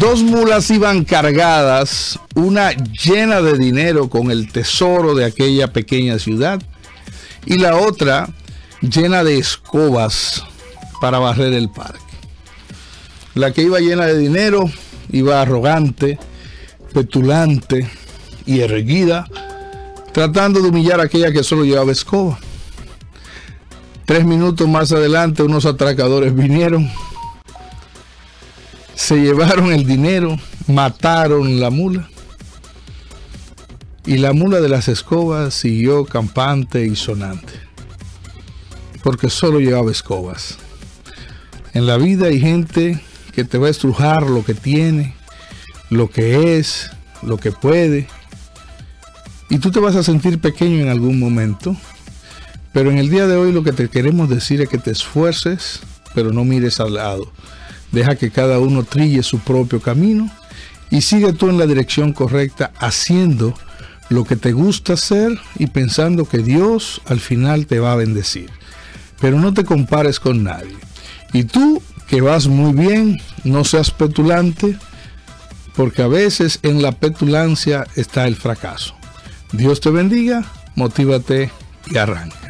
Dos mulas iban cargadas, una llena de dinero con el tesoro de aquella pequeña ciudad y la otra llena de escobas para barrer el parque. La que iba llena de dinero iba arrogante, petulante y erguida, tratando de humillar a aquella que solo llevaba escoba. Tres minutos más adelante unos atracadores vinieron, se llevaron el dinero, mataron la mula y la mula de las escobas siguió campante y sonante, porque solo llevaba escobas. En la vida hay gente que te va a estrujar lo que tiene, lo que es, lo que puede, y tú te vas a sentir pequeño en algún momento pero en el día de hoy lo que te queremos decir es que te esfuerces, pero no mires al lado. Deja que cada uno trille su propio camino y sigue tú en la dirección correcta haciendo lo que te gusta hacer y pensando que Dios al final te va a bendecir. Pero no te compares con nadie. Y tú que vas muy bien, no seas petulante, porque a veces en la petulancia está el fracaso. Dios te bendiga, motívate y arranca.